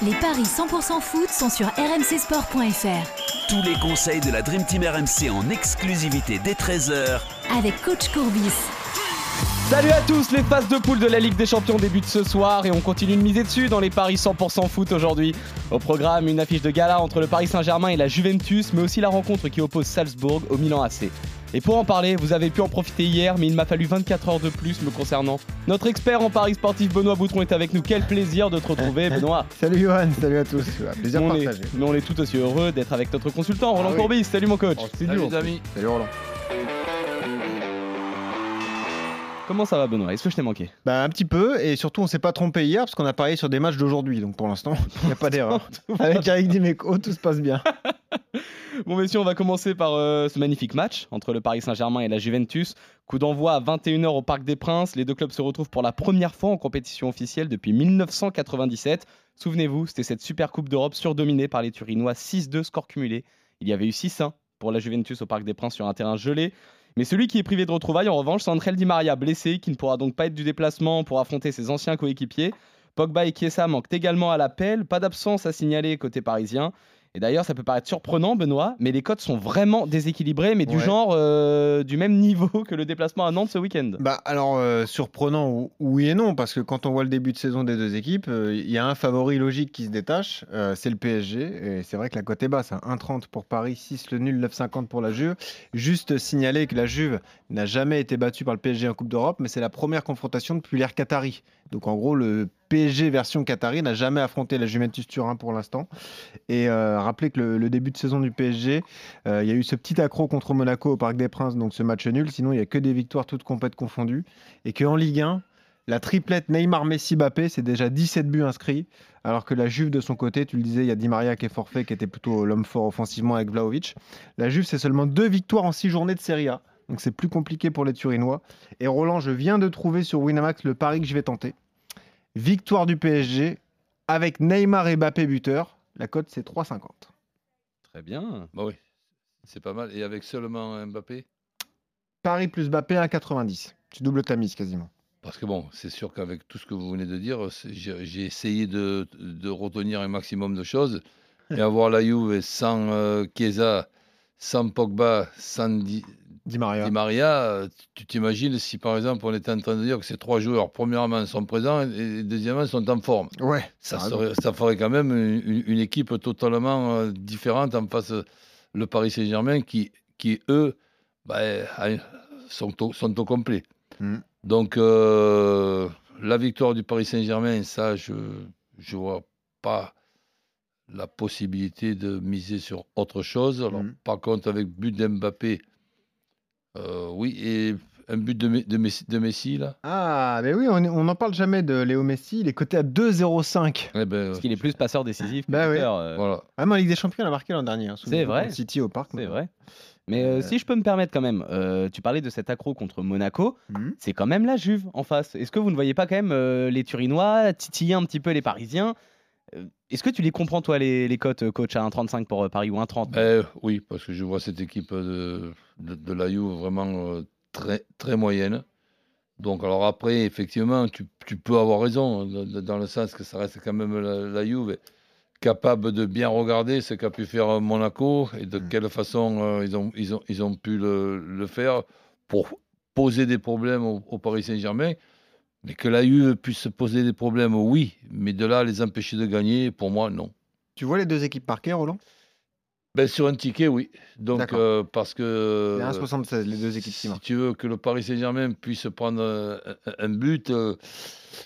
Les paris 100% foot sont sur rmcsport.fr. Tous les conseils de la Dream Team RMC en exclusivité dès 13h Avec coach Courbis. Salut à tous, les phases de poule de la Ligue des Champions débutent ce soir et on continue de miser dessus dans les paris 100% foot aujourd'hui. Au programme, une affiche de gala entre le Paris Saint-Germain et la Juventus, mais aussi la rencontre qui oppose Salzbourg au Milan AC. Et pour en parler, vous avez pu en profiter hier, mais il m'a fallu 24 heures de plus me concernant. Notre expert en paris sportif Benoît Boutron est avec nous. Quel plaisir de te retrouver, Benoît. Salut Johan, salut à tous. Plaisir Nous, on est- partagé. nous, on est tout aussi heureux d'être avec notre consultant, Roland Ah oui. Courbis. Salut mon coach. En studio. amis. Salut Roland. Comment ça va, Benoît? Est-ce que je t'ai manqué? Bah un petit peu et surtout on s'est pas trompé hier parce qu'on a parié sur des matchs d'aujourd'hui donc pour l'instant il n'y a pas d'erreur. Avec Eric Dimeco tout se passe bien. Bon messieurs, on va commencer par euh, ce magnifique match entre le Paris Saint-Germain et la Juventus. Coup d'envoi à 21h au Parc des Princes. Les deux clubs se retrouvent pour la première fois en compétition officielle depuis 1997. Souvenez-vous, c'était cette super Coupe d'Europe surdominée par les Turinois 6-2 score cumulé. Il y avait eu 6-1 pour la Juventus au Parc des Princes sur un terrain gelé. Mais celui qui est privé de retrouvailles, en revanche, c'est André Di Maria, blessé, qui ne pourra donc pas être du déplacement pour affronter ses anciens coéquipiers. Pogba et Chiesa manquent également à l'appel. Pas d'absence à signaler côté parisien. Et d'ailleurs, ça peut paraître surprenant, Benoît, mais les cotes sont vraiment déséquilibrées, mais du Ouais. genre euh, du même niveau que le déplacement à Nantes ce week-end. Bah alors euh, surprenant ou- oui et non parce que quand on voit le début de saison des deux équipes euh, il y a un favori logique qui se détache euh, c'est le PSG et c'est vrai que la cote est basse hein. 1,30 pour Paris 6 le nul 9,50 pour la Juve. Juste signaler que la Juve n'a jamais été battue par le PSG en Coupe d'Europe mais c'est la première confrontation depuis l'ère Qatari. Donc en gros le PSG version Qatari n'a jamais affronté la Juventus Turin pour l'instant. Et euh, rappelez que le, début de saison du PSG, euh, il y a eu ce petit accro contre Monaco au Parc des Princes, donc ce match nul. Sinon, il n'y a que des victoires toutes complètes confondues. Et qu'en Ligue 1, la triplette Neymar, Messi, Mbappé, c'est déjà 17 buts inscrits. Alors que la Juve, de son côté, tu le disais, il y a Di Maria qui est forfait, qui était plutôt l'homme fort offensivement avec Vlaovic. La Juve, c'est seulement deux victoires en six journées de Serie A. Donc c'est plus compliqué pour les Turinois. Et Roland, je viens de trouver sur Winamax le pari que je vais tenter. Victoire du PSG avec Neymar et Mbappé buteur. La cote, c'est 3,50. Très bien. Bah oui, c'est pas mal. Et avec seulement Mbappé? Paris plus Mbappé 1,90. Tu doubles ta mise quasiment. Parce que bon, c'est sûr qu'avec tout ce que vous venez de dire, j'ai j'ai essayé de, de retenir un maximum de choses. Et avoir la Juve sans euh, Chiesa, sans Pogba, sans Di, Di Maria. Di Maria, euh, tu t'imagines si par exemple on était en train de dire que ces trois joueurs, premièrement, sont présents et deuxièmement, sont en forme. Ouais. Ça, serait- ferait quand même une, équipe totalement euh, différente en face euh, le Paris Saint-Germain qui, qui eux, bah, sont, au, sont au complet. Mm. Donc, euh, la victoire du Paris Saint-Germain, ça, je ne vois pas la possibilité de miser sur autre chose. Alors, Mm. Par contre, avec but d'Mbappé, euh, oui, et un but de, Me- de Messi, de Messi, là, Ah, mais oui, on n'en parle jamais de Léo Messi. Il est coté à 2,05. eh ben, Parce qu'il est plus passeur décisif que Bah oui. euh, voilà. Ah, mais en Ligue des Champions, il a marqué l'an dernier. hein, C'est vrai. City au parc. C'est vrai. Mais euh, Euh, si je peux me permettre quand même, euh, tu parlais de cet accro contre Monaco, Mhm. c'est quand même la Juve en face. Est-ce que vous ne voyez pas quand même euh, les Turinois titiller un petit peu les Parisiens Est-ce que tu les comprends toi les, les cotes euh, coach à 1,35 pour euh, Paris ou 1,30 Ben, oui, parce que je vois cette équipe de, de, de la Juve vraiment euh, très, très moyenne. Donc, alors après, effectivement, tu, tu peux avoir raison, dans, dans le sens que ça reste quand même la, la Juve capable de bien regarder ce qu'a pu faire euh, Monaco et de Mm. quelle façon euh, ils, ont, ils, ont, ils ont pu le, le faire pour poser des problèmes au, au Paris Saint-Germain. Mais que la Juve puisse se poser des problèmes, oui, mais de là les empêcher de gagner, pour moi, non. Tu vois les deux équipes marquées, Roland? Ben, sur un ticket, oui. Donc, euh, parce que. C'est 1,76, les deux équipes qui Si tu veux que le Paris Saint-Germain puisse prendre euh, un, un but, euh,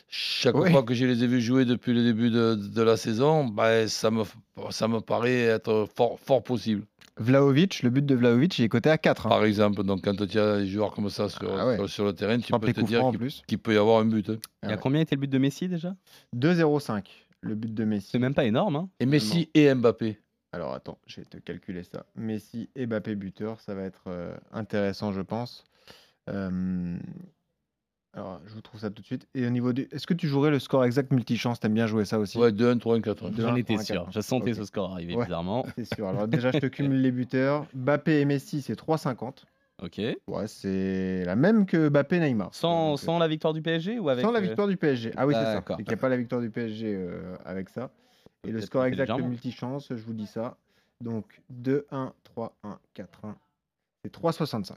chaque Oui. fois que je les ai vus jouer depuis le début de, de la saison, ben, ça, me, ça me paraît être fort, fort possible. Vlaovic, le but de Vlaovic, il est coté à 4. hein. Par exemple, donc quand tu as des joueurs comme ça sur, Ah ouais. sur, sur le terrain, tu Frappe peux te dire qu'il peut y avoir un but. hein. Il y a combien était le but de Messi déjà? 2,05, le but de Messi. C'est même pas énorme. Hein Et Messi et Mbappé. Alors attends, je vais te calculer ça. Messi et Mbappé buteur, ça va être euh, intéressant, je pense. Euh, Alors, je vous trouve ça tout de suite. Et au niveau du. Est-ce que tu jouerais le score exact multichance? T'aimes bien jouer ça aussi? Ouais, 2-1, 3-1, 4-1. Deux, J'en un, étais sûr. Je sentais Ok. ce score arriver Ouais. bizarrement. C'est sûr. Alors déjà, je te cumule les buteurs. Mbappé et Messi, c'est 3,50. Ok. Ouais, c'est la même que Mbappé Neymar. Sans, Donc, euh, sans la victoire du PSG ou avec sans la euh, victoire du PSG. Ah oui, c'est ça. Qu'il n'y a pas la victoire du PSG euh, avec ça. Et le score exact multichance, je vous dis ça. Donc 2, 1, 3, 1, 4, 1. C'est 3,65.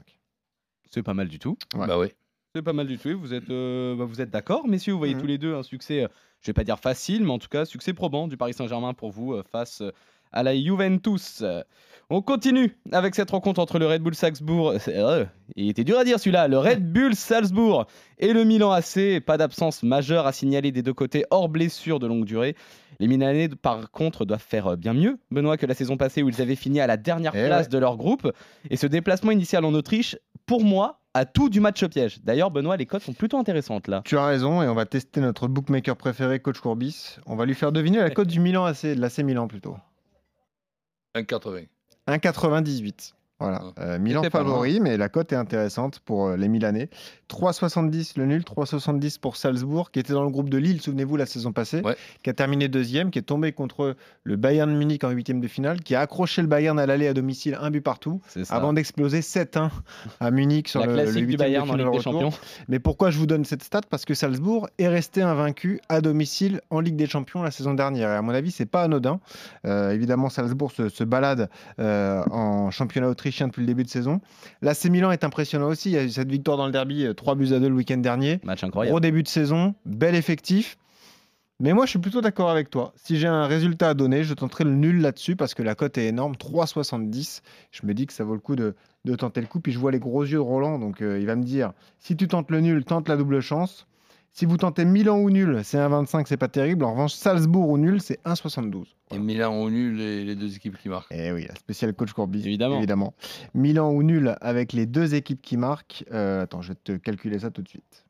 C'est pas mal du tout. Ouais. Bah oui. C'est pas mal du tout. Vous êtes, euh, bah, vous êtes d'accord, messieurs Vous voyez Mhm. tous les deux un succès, euh, je vais pas dire facile, mais en tout cas succès probant du Paris Saint-Germain pour vous euh, face euh, à la Juventus. Euh, On continue avec cette rencontre entre le Red Bull Salzbourg. c'est- euh, il était dur à dire celui-là. Le Red Bull Salzbourg et le Milan AC. Pas d'absence majeure à signaler des deux côtés, hors blessure de longue durée. Les Milanais, par contre, doivent faire euh, bien mieux, Benoît, que la saison passée où ils avaient fini à la dernière Eh place ouais. de leur groupe. Et ce déplacement initial en Autriche, pour moi, a tout du match piège. D'ailleurs, Benoît, les cotes sont plutôt intéressantes là. Tu as raison, et on va tester notre bookmaker préféré, Coach Courbis. On va lui faire deviner la cote du Milan AC, de l'AC Milan plutôt. 1,80. 1,98. Voilà. Ah. Euh, Milan favori, mais la cote est intéressante pour euh, les Milanais. 3,70 le nul, 3,70 pour Salzbourg, qui était dans le groupe de Lille, souvenez-vous, la saison passée, Ouais. qui a terminé deuxième, qui est tombé contre le Bayern Munich en huitième de finale, qui a accroché le Bayern à l'aller à domicile, un but partout, avant d'exploser 7-1 à Munich sur la le, le du de Bayern en finale Ligue des retour. Champions. Mais pourquoi je vous donne cette stat? Parce que Salzbourg est resté invaincu à domicile en Ligue des Champions la saison dernière. Et à mon avis, c'est pas anodin. Euh, évidemment, Salzbourg se, se balade euh, en championnat autrichien depuis le début de saison. L'AC Milan est impressionnant aussi. Il y a eu cette victoire dans le derby, euh, 3 buts à 2 le week-end dernier. Match incroyable. Gros début de saison, bel effectif. Mais moi, je suis plutôt d'accord avec toi. Si j'ai un résultat à donner, je tenterai le nul là-dessus parce que la cote est énorme, 3,70. Je me dis que ça vaut le coup de, de tenter le coup. Puis je vois les gros yeux de Roland, donc euh, il va me dire si tu tentes le nul, tente la double chance. Si vous tentez Milan ou nul, c'est 1,25, c'est pas terrible. En revanche, Salzbourg ou nul, c'est 1,72. Et Milan au nul, les, les deux équipes qui marquent. Et oui, la spéciale coach Courbis. Évidemment. évidemment. Milan ou nul avec les deux équipes qui marquent. Euh, attends, je vais te calculer ça tout de suite.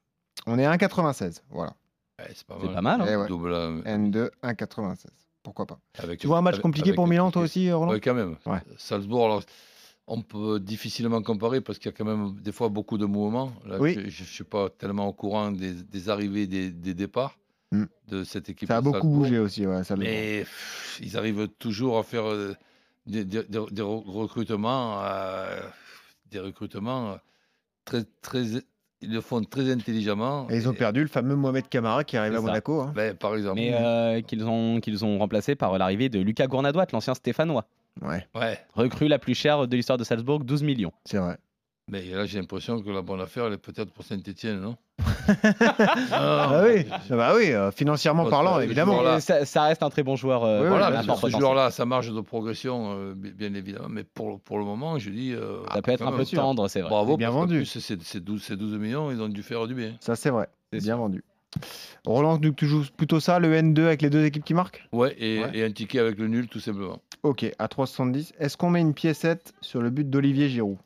On est à 1,96. Voilà. Ouais, c'est pas mal. pas mal. hein. Eh ouais. Double, euh, N2, 1,96. Pourquoi pas avec- Tu vois un match avec- compliqué avec pour Milan, toi aussi, Roland? Oui, quand même. Ouais. Salzbourg, alors, on peut difficilement comparer parce qu'il y a quand même des fois beaucoup de mouvements. Là, Oui. Je ne suis pas tellement au courant des, des arrivées, des, des départs Mm. de cette équipe. Ça a beaucoup Salzbourg. bougé aussi, ouais, Salzbourg. Mais pff, ils arrivent toujours à faire euh, des, des- des- des recrutements, euh, des recrutements euh, très, très, ils le font très intelligemment. Et ils ont Et- perdu le fameux Mohamed Camara qui arrive à ça. Monaco. hein. ben, par exemple. Mais euh, qu'ils ont, qu'ils ont remplacé par l'arrivée de Lucas Gournadoite, l'ancien Stéphanois. Ouais, Ouais. Recrue la plus chère de l'histoire de Salzbourg, 12 millions. c'est vrai. Mais là, j'ai l'impression que la bonne affaire, elle est peut-être pour Saint-Etienne, non? Ah oui, ah bah oui euh, financièrement parlant, évidemment. Ça, ça reste un très bon joueur. euh, Oui, Voilà, ce joueur-là, sa marge de progression, euh, bi- bien évidemment. Mais pour, pour le moment, je dis. euh, Ça peut être un peu tendre, c'est vrai. Bravo, bien vendu. Ces, ces 12, ces 12 millions, ils ont dû faire du bien. Ça, c'est vrai. C'est bien vendu. Roland, tu joues plutôt ça, le N2 avec les deux équipes qui marquent? Ouais et, Ouais. et un ticket avec le nul, tout simplement. Ok, à 3,70. Est-ce qu'on met une piécette sur le but d'Olivier Giroud?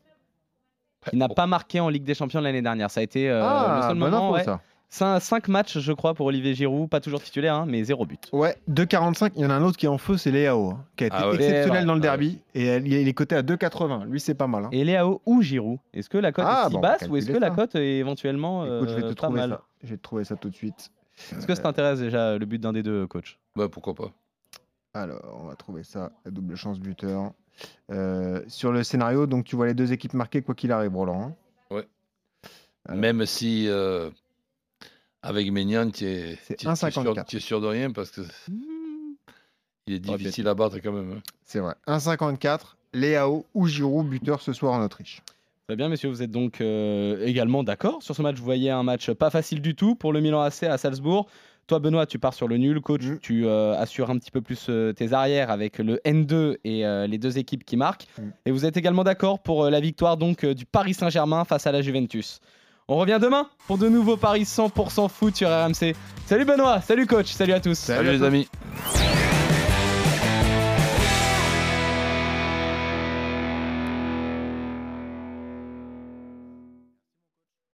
Il n'a pas marqué en Ligue des Champions l'année dernière. Ça a été euh, le Ah, seul bonne moment. ouais. ça. 5 matchs, je crois, pour Olivier Giroud. Pas toujours titulaire, hein, mais zéro but. Ouais, 2,45. Il y en a un autre qui est en feu, c'est Léao, hein, qui a été Ah ouais. exceptionnel dans le Ah ouais. derby. Et elle- il est coté à 2,80. Lui, c'est pas mal. hein. Et Léao ou Giroud? Est-ce que la cote Ah, est si bon, basse ou est-ce que la cote est éventuellement Écoute, je vais euh, te pas trouver mal? ça. Je vais te trouver ça tout de suite. Est-ce que ça t'intéresse déjà le but d'un des deux, coach? Ouais, pourquoi pas. Alors, on va trouver ça, la double chance buteur. Euh, sur le scénario, donc tu vois les deux équipes marquées quoi qu'il arrive, Roland. hein. Alors. Même si euh, avec Ménian, tu es, C'est tu es- tu es sûr, 1,54. tu es sûr de rien parce que il est difficile à battre quand même. hein. C'est vrai. 1,54. Léao ou Giroud, buteur ce soir en Autriche. Très bien, messieurs, vous êtes donc euh, également d'accord sur ce match. Vous voyez un match pas facile du tout pour le Milan AC à Salzbourg. Toi, Benoît, tu pars sur le nul. Coach, Mm. tu euh, assures un petit peu plus euh, tes arrières avec le N2 et euh, les deux équipes qui marquent. Mm. Et vous êtes également d'accord pour euh, la victoire donc euh, du Paris Saint-Germain face à la Juventus. On revient demain pour de nouveaux paris 100% foot sur RMC. Salut Benoît, salut coach, salut à tous. Salut à Salut les tous. amis.